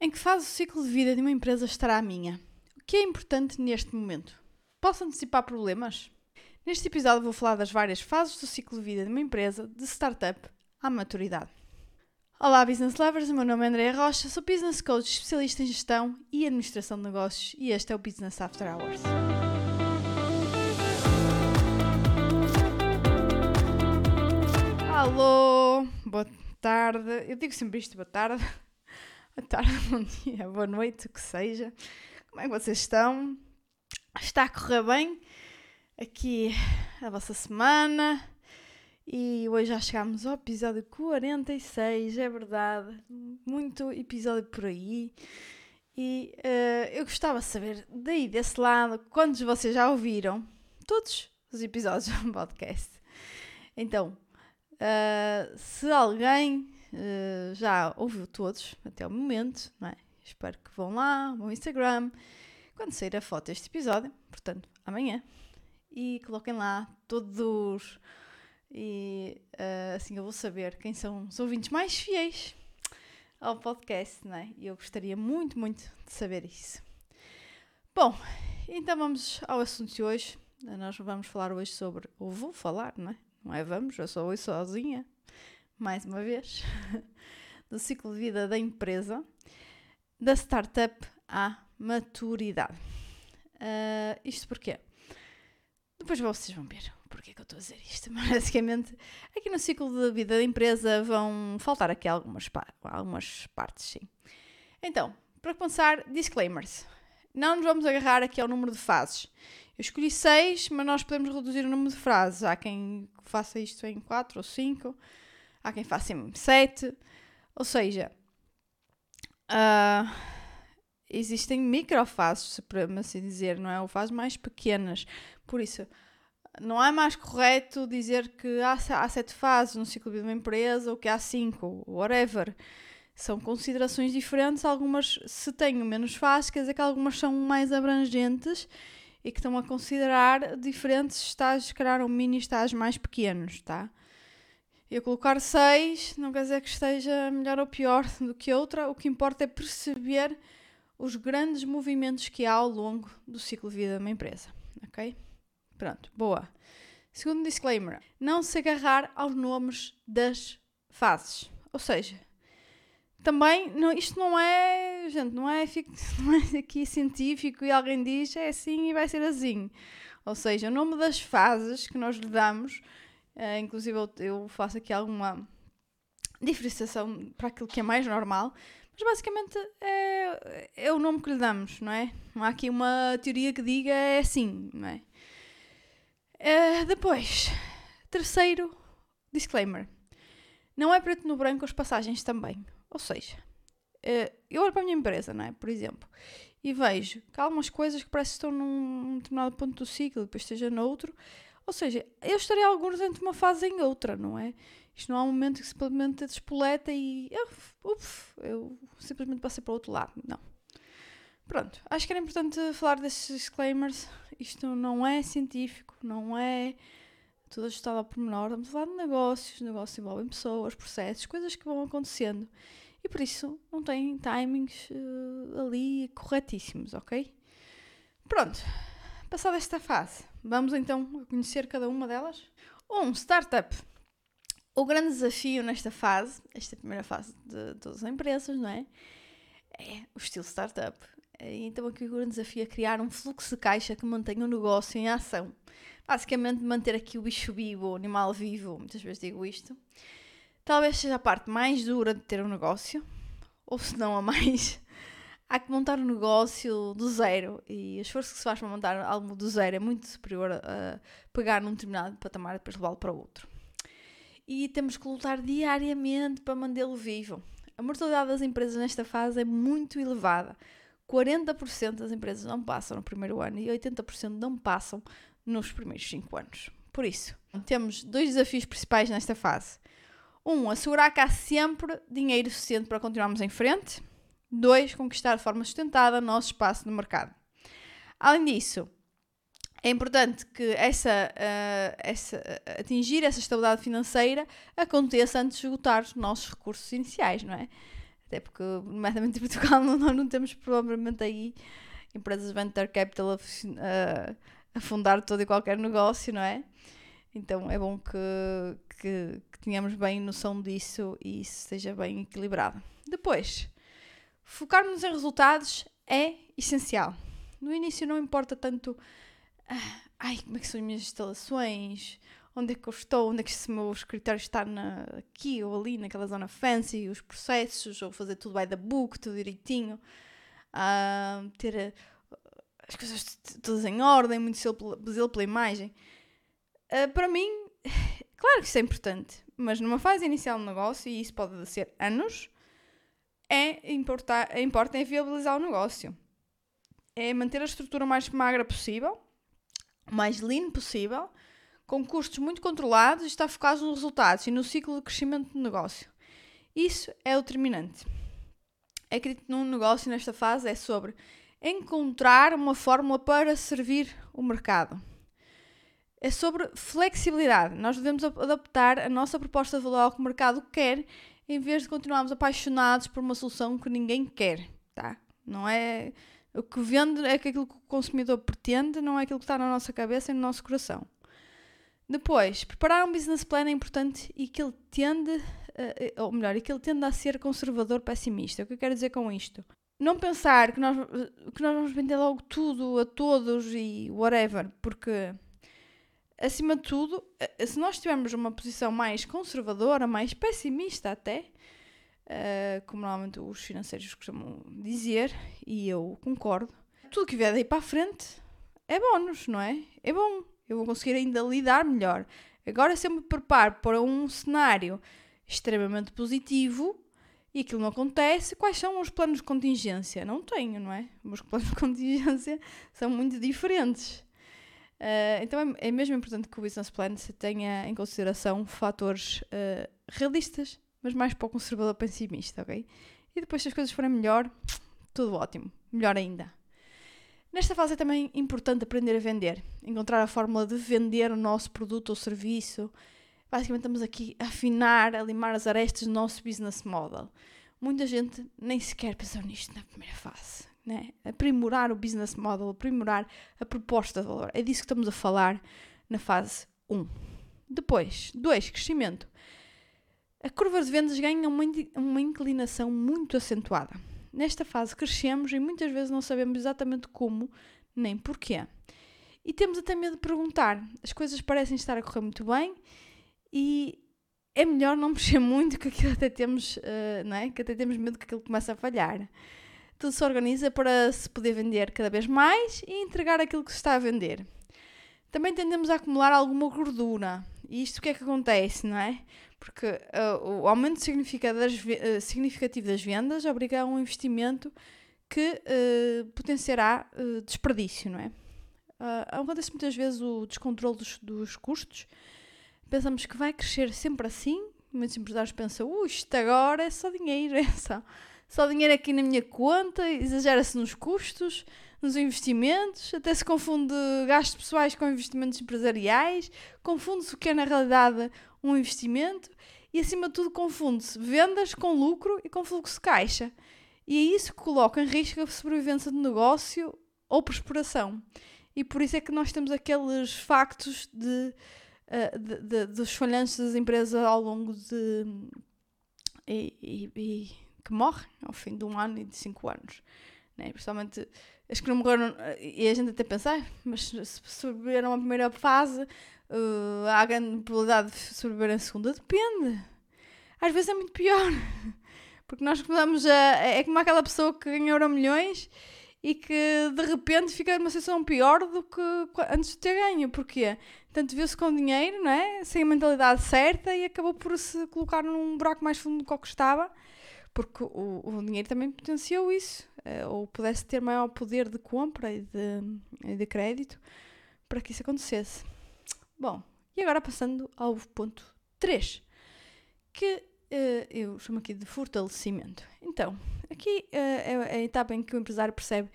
Em que fase o ciclo de vida de uma empresa estará a minha? O que é importante neste momento? Posso antecipar problemas? Neste episódio vou falar das várias fases do ciclo de vida de uma empresa, de startup à maturidade. Olá, business lovers, o meu nome é Andréa Rocha, sou business coach especialista em gestão e administração de negócios e este é o Business After Hours. Alô, boa tarde. Eu digo sempre isto, boa tarde. Boa tarde, bom dia, boa noite, o que seja. Como é que vocês estão? Está a correr bem aqui a vossa semana? E hoje já chegámos ao episódio 46, é verdade. Muito episódio por aí. E uh, eu gostava de saber, daí desse lado, quantos vocês já ouviram todos os episódios do podcast. Então, uh, se alguém uh, já ouviu todos até o momento, não é? Espero que vão lá, ao Instagram, quando sair a foto deste episódio, portanto, amanhã, e coloquem lá todos e uh, assim eu vou saber quem são os ouvintes mais fiéis ao podcast, não é? E eu gostaria muito, muito de saber isso. Bom, então vamos ao assunto de hoje. Nós vamos falar hoje sobre, ou vou falar, não é? Não é vamos, eu sou hoje sozinha, mais uma vez, do ciclo de vida da empresa, da startup à maturidade. Uh, isto porquê? Depois vocês vão ver porque é que eu estou a dizer isto. Mas basicamente, aqui no ciclo de vida da empresa vão faltar aqui algumas, algumas partes, sim. Então, para começar, disclaimers. Não nos vamos agarrar aqui ao número de fases. Eu escolhi seis, mas nós podemos reduzir o número de frases. Há quem faça isto em quatro ou cinco há quem faça em 7. Ou seja, uh, existem microfases, para assim dizer, não é? Ou fases mais pequenas. Por isso, não é mais correto dizer que há, há sete fases no ciclo de uma empresa ou que há cinco, whatever. São considerações diferentes. Algumas, se tenho menos fases, quer dizer que algumas são mais abrangentes e que estão a considerar diferentes estágios, criar um mini estágios mais pequenos, tá? Eu colocar 6 não quer dizer que esteja melhor ou pior do que outra, o que importa é perceber os grandes movimentos que há ao longo do ciclo de vida de uma empresa, ok? Pronto, boa. Segundo disclaimer, não se agarrar aos nomes das fases. Ou seja, também, não, isto não é, gente, não é, não é aqui científico e alguém diz é assim e vai ser assim. Ou seja, o nome das fases que nós lhe damos Uh, inclusive eu, eu, faço aqui alguma diferenciação para aquilo que é mais normal, mas basicamente é, é o nome que lhe damos, não é? Não há aqui uma teoria que diga é assim, não é? Uh, depois, terceiro disclaimer. Não é preto no branco as passagens também. Ou seja, uh, eu olho para a minha empresa, não é? Por exemplo, e vejo que há algumas coisas que parece que estão num determinado ponto do ciclo depois esteja noutro. Ou seja, eu estarei alguns entre uma fase em outra, não é? Isto não há um momento que simplesmente despoleta e uf, eu simplesmente passei para o outro lado. Não. Pronto, acho que era importante falar desses disclaimers. Isto não é científico, não é tudo ajustado ao pormenor. Estamos a falar de negócios, negócios envolvem pessoas, processos, coisas que vão acontecendo. E por isso não tem timings uh, ali corretíssimos, ok? Pronto, Passada esta fase, vamos então conhecer cada uma delas. Um, startup. O grande desafio nesta fase, esta primeira fase de todas as empresas, não é? É o estilo startup. Então aqui o grande desafio é criar um fluxo de caixa que mantenha o negócio em ação. Basicamente manter aqui o bicho vivo, o animal vivo, muitas vezes digo isto. Talvez seja a parte mais dura de ter um negócio, ou se não a mais há que montar um negócio do zero e o esforço que se faz para montar algo do zero é muito superior a pegar num determinado patamar e depois levá-lo para outro. E temos que lutar diariamente para mantê-lo vivo. A mortalidade das empresas nesta fase é muito elevada. 40% das empresas não passam no primeiro ano e 80% não passam nos primeiros 5 anos. Por isso, temos dois desafios principais nesta fase. Um, assegurar que há sempre dinheiro suficiente para continuarmos em frente 2. Conquistar de forma sustentada nosso espaço no mercado. Além disso, é importante que essa, uh, essa, atingir essa estabilidade financeira aconteça antes de esgotar os nossos recursos iniciais, não é? Até porque, nomeadamente em Portugal, nós não temos provavelmente aí empresas venture capital a, a fundar todo e qualquer negócio, não é? Então é bom que, que, que tenhamos bem noção disso e isso esteja bem equilibrado. Depois, focarmos em resultados é essencial. No início não importa tanto ah, ai, como é que são as minhas instalações, onde é que eu estou, onde é que esse meu escritório está na, aqui ou ali, naquela zona fancy, os processos, ou fazer tudo by the book, tudo direitinho, uh, ter uh, as coisas todas em ordem, muito zelo pela imagem. Para mim, claro que isso é importante, mas numa fase inicial do negócio, e isso pode ser anos, é importar, é importa é viabilizar o negócio. É manter a estrutura mais magra possível, mais lean possível, com custos muito controlados e está focado nos resultados e no ciclo de crescimento do negócio. Isso é o determinante. Acredito num negócio nesta fase é sobre encontrar uma fórmula para servir o mercado. É sobre flexibilidade. Nós devemos adaptar a nossa proposta de valor ao que o mercado quer, em vez de continuarmos apaixonados por uma solução que ninguém quer, tá? Não é o que vende é aquilo que o consumidor pretende, não é aquilo que está na nossa cabeça e no nosso coração. Depois, preparar um business plan é importante e que ele tende, uh, ou melhor, e que ele tende a ser conservador pessimista. O que eu quero dizer com isto? Não pensar que nós, que nós vamos vender logo tudo a todos e whatever, porque acima de tudo, se nós tivermos uma posição mais conservadora, mais pessimista até, uh, como normalmente os financeiros costumam dizer, e eu concordo, tudo que vier daí para a frente é bónus, não é? É bom eu vou conseguir ainda lidar melhor. Agora, se eu me preparo para um cenário extremamente positivo e aquilo não acontece, quais são os planos de contingência? Não tenho, não é? Os planos de contingência são muito diferentes. Uh, então é, é, mesmo importante que o business plan se tenha em consideração fatores uh, realistas, mas mais para o conservador pessimista, ok? E depois, se as coisas forem melhor, tudo ótimo. Melhor ainda. Nesta fase é também importante aprender a vender, encontrar a fórmula de vender o nosso produto ou serviço. Basicamente, estamos aqui a afinar, a limar as arestas do nosso business model. Muita gente nem sequer pensou nisto na primeira fase. Né? Aprimorar o business model, aprimorar a proposta de valor. É disso que estamos a falar na fase 1. Depois, 2. Crescimento. A curva de vendas ganha uma, inclinação muito acentuada. Nesta fase crescemos e muitas vezes não sabemos exatamente como nem porquê. E temos até medo de perguntar. As coisas parecem estar a correr muito bem e é melhor não mexer muito, que aquilo até temos, uh, não é? Que até temos medo que aquilo comece a falhar. Tudo se organiza para se poder vender cada vez mais e entregar aquilo que se está a vender. Também tendemos a acumular alguma gordura. E isto o que é que acontece, não é? Porque uh, o aumento uh, significativo das vendas obriga a um investimento que uh, potenciará desperdício, não é? acontece muitas vezes o descontrole dos, dos, custos. Pensamos que vai crescer sempre assim. Muitos empresários pensam, uh, isto agora é só dinheiro, é só, só dinheiro aqui na minha conta, exagera-se nos custos, nos investimentos, até se confunde gastos pessoais com investimentos empresariais, confunde-se o que é na realidade um investimento e, acima de tudo, confunde-se vendas com lucro e com fluxo de caixa. E é isso que coloca em risco a sobrevivência do negócio ou prosperação. E por isso é que nós temos aqueles factos de, uh, de, de dos falhanços das empresas ao longo de. E, e, e, que morrem ao fim de um ano e de cinco anos. Né? Principalmente as que não morreram. E a gente até pensa, mas se sobreviveram a primeira fase, Uh, há grande probabilidade de sobreviver a segunda? Depende. Às vezes é muito pior. Porque nós começamos a. É como aquela pessoa que ganhou milhões e que de repente fica numa situação pior do que antes de ter ganho. Porquê? Tanto viu-se com dinheiro, não é? Sem a mentalidade certa e acabou por se colocar num buraco mais fundo do que estava. Porque o, o dinheiro também potenciou isso. Eh, ou pudesse ter maior poder de compra e de, de crédito para que isso acontecesse. Bom, e agora passando ao ponto 3, que uh, eu chamo aqui de fortalecimento. Então, aqui uh, é a etapa em que o empresário percebe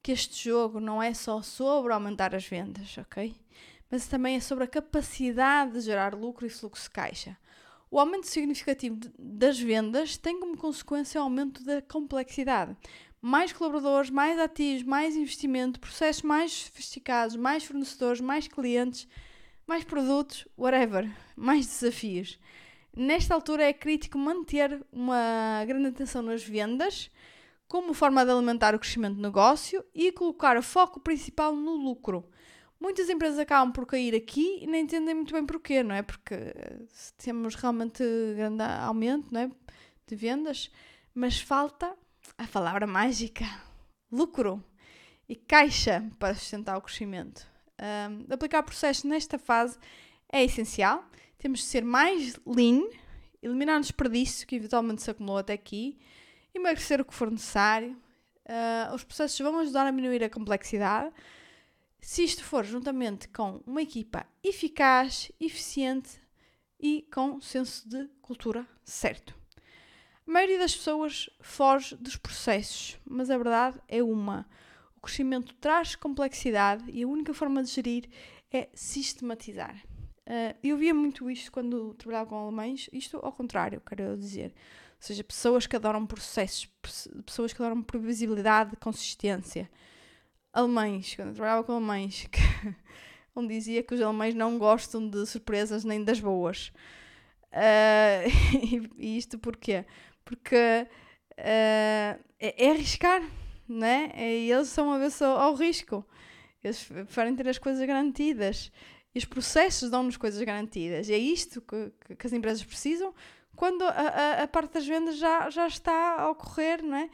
que este jogo não é só sobre aumentar as vendas, ok? Mas também é sobre a capacidade de gerar lucro e fluxo de caixa. O aumento significativo das vendas tem como consequência o aumento da complexidade. Mais colaboradores, mais ativos, mais investimento, processos mais sofisticados, mais fornecedores, mais clientes, mais produtos, whatever, mais desafios. Nesta altura é crítico manter uma grande atenção nas vendas como forma de alimentar o crescimento do negócio e colocar o foco principal no lucro. Muitas empresas acabam por cair aqui e nem entendem muito bem porquê, não é? Porque temos realmente grande aumento não é? de vendas, mas falta a palavra mágica: lucro e caixa para sustentar o crescimento. Um, aplicar processos nesta fase é essencial. Temos de ser mais lean, eliminar o desperdício que eventualmente se acumulou até aqui, emagrecer o que for necessário. Uh, os processos vão ajudar a diminuir a complexidade. Se isto for juntamente com uma equipa eficaz, eficiente e com senso de cultura certo. A maioria das pessoas foge dos processos, mas a verdade é uma. O crescimento traz complexidade e a única forma de gerir é sistematizar. Uh, eu via muito isto quando trabalhava com alemães, isto ao contrário, quero dizer. Ou seja, pessoas que adoram processos, pessoas que adoram previsibilidade, consistência. Alemães, quando eu trabalhava com alemães, que, onde dizia que os alemães não gostam de surpresas nem das boas. Uh, e, isto porquê? Porque uh, é, é, arriscar, né? E eles são a ver ao, ao risco. Eles preferem ter as coisas garantidas. E os processos dão-nos coisas garantidas. E é isto que, que, que as empresas precisam quando a, a, a, parte das vendas já, já está a ocorrer, não é?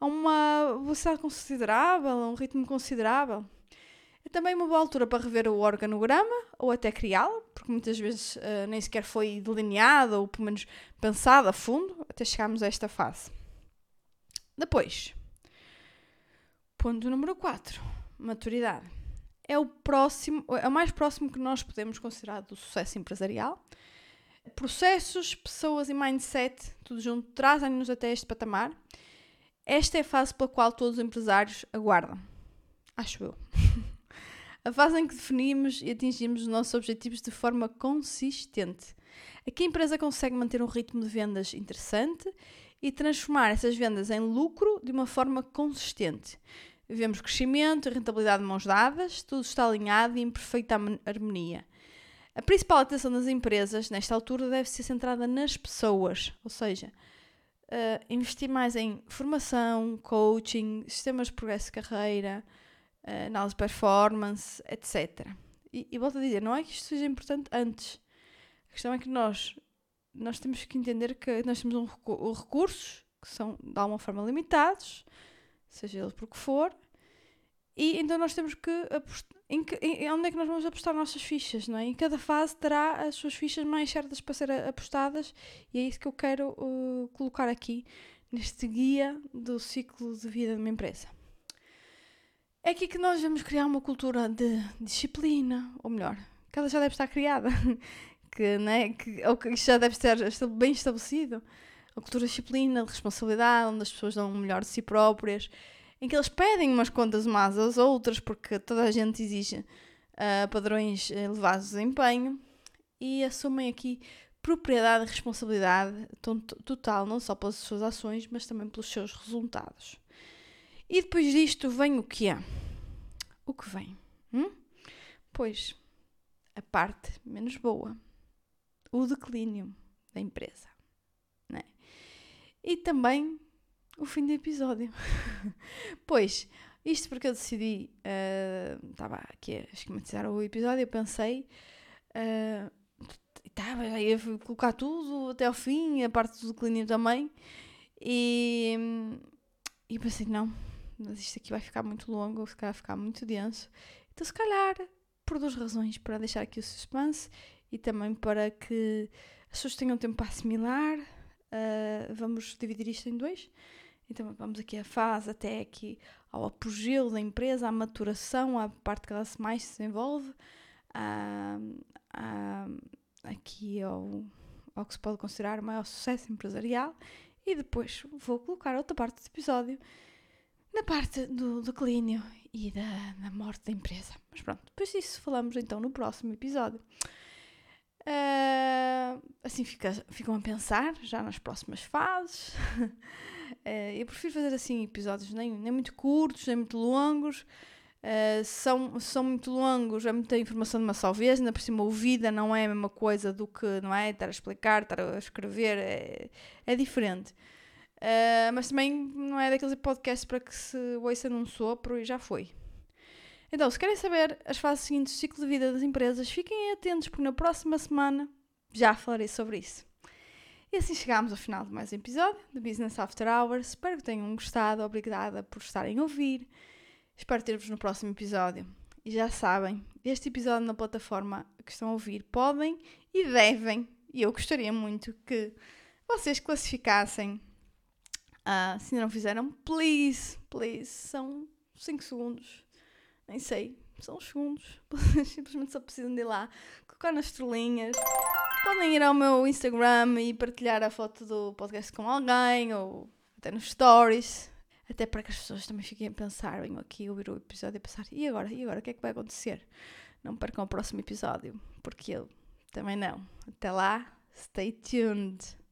A uma velocidade considerável, a um ritmo considerável. É também uma boa altura para rever o organograma ou até criá-lo, porque muitas vezes uh, nem sequer foi delineado ou pelo menos pensado a fundo até chegarmos a esta fase. Depois, ponto número 4, maturidade é o próximo, é o mais próximo que nós podemos considerar do sucesso empresarial. Processos, pessoas e mindset, tudo junto, trazem-nos até este patamar. Esta é a fase pela qual todos os empresários aguardam. Acho eu. a fase em que definimos e atingimos os nossos objetivos de forma consistente. Aqui a empresa consegue manter um ritmo de vendas interessante e transformar essas vendas em lucro de uma forma consistente. Vivemos crescimento, rentabilidade de mãos dadas, tudo está alinhado e em perfeita harmonia. A principal atenção das empresas, nesta altura, deve ser centrada nas pessoas, ou seja, uh, investir mais em formação, coaching, sistemas de progresso de carreira, uh, análise de performance, etc. E, e volto a dizer, não é que isto seja importante antes. A questão é que nós, nós temos que entender que nós temos um, recursos que são, de alguma forma, limitados seja ele por que for, e então nós temos que apostar. Em, que, em onde é que nós vamos apostar nossas fichas, não é? Em cada fase terá as suas fichas mais certas para ser apostadas, e é isso que eu quero uh, colocar aqui neste guia do ciclo de vida de uma empresa. É aqui que nós vamos criar uma cultura de disciplina, ou melhor, que ela já deve estar criada, que, né, que, ou que já deve estar bem estabelecido a cultura de disciplina, de responsabilidade, onde as pessoas dão o melhor de si próprias, em que eles pedem umas contas umas às outras, porque toda a gente exige uh, padrões elevados de empenho, e assumem aqui propriedade e responsabilidade total, não só pelas suas ações, mas também pelos seus resultados. E depois disto vem o que é? O que vem? Hum? Pois, a parte menos boa, o declínio da empresa e também o fim do episódio. pois, isto porque eu decidi, estava uh, aqui a esquematizar o episódio, eu pensei, uh, tava, ia colocar tudo até ao fim, a parte do declínio também, e, e pensei, não, mas isto aqui vai ficar muito longo, vai ficar muito denso. Então, se calhar, por duas razões, para deixar aqui o suspense e também para que as pessoas tenham tempo para assimilar Uh, vamos dividir isto em dois. Então vamos aqui a fase até aqui ao apogeu da empresa, à maturação, à parte que ela mais se desenvolve, aqui ao, ao que se pode considerar o maior sucesso empresarial. E depois vou colocar outra parte do episódio na parte do declínio e da, da morte da empresa. Mas pronto, depois disso falamos então no próximo episódio. Uh, assim fica, ficam a pensar já nas próximas fases. uh, eu prefiro fazer assim episódios nem, nem muito curtos, nem muito longos. Uh, são, são muito longos, é muita informação de uma só vez, ainda por cima ouvida não é a mesma coisa do que, não é? Estar a explicar, estar a escrever, é, é diferente. Uh, mas também não é daqueles podcasts para que se ouça num sopro e já foi. Então, se querem saber as fases seguintes do ciclo de vida das empresas, fiquem atentos porque na próxima semana já falarei sobre isso. E assim chegamos ao final de mais um episódio do Business After Hours. Espero que tenham gostado. Obrigada por estarem a ouvir. Espero ter-vos no próximo episódio. E já sabem, este episódio na plataforma que estão a ouvir podem e devem, e eu gostaria muito que vocês classificassem. Uh, se ainda não fizeram, please, please, são 5 segundos nem sei, são uns segundos. Simplesmente só precisam de ir lá, colocar nas estrelinhas. Podem ir ao meu Instagram e partilhar a foto do podcast com alguém ou até nos stories. Até para que as pessoas também fiquem a pensar, venham aqui ouvir o episódio e pensar, e agora? E agora? O que é que vai acontecer? Não percam o próximo episódio, porque eu também não. Até lá, stay tuned.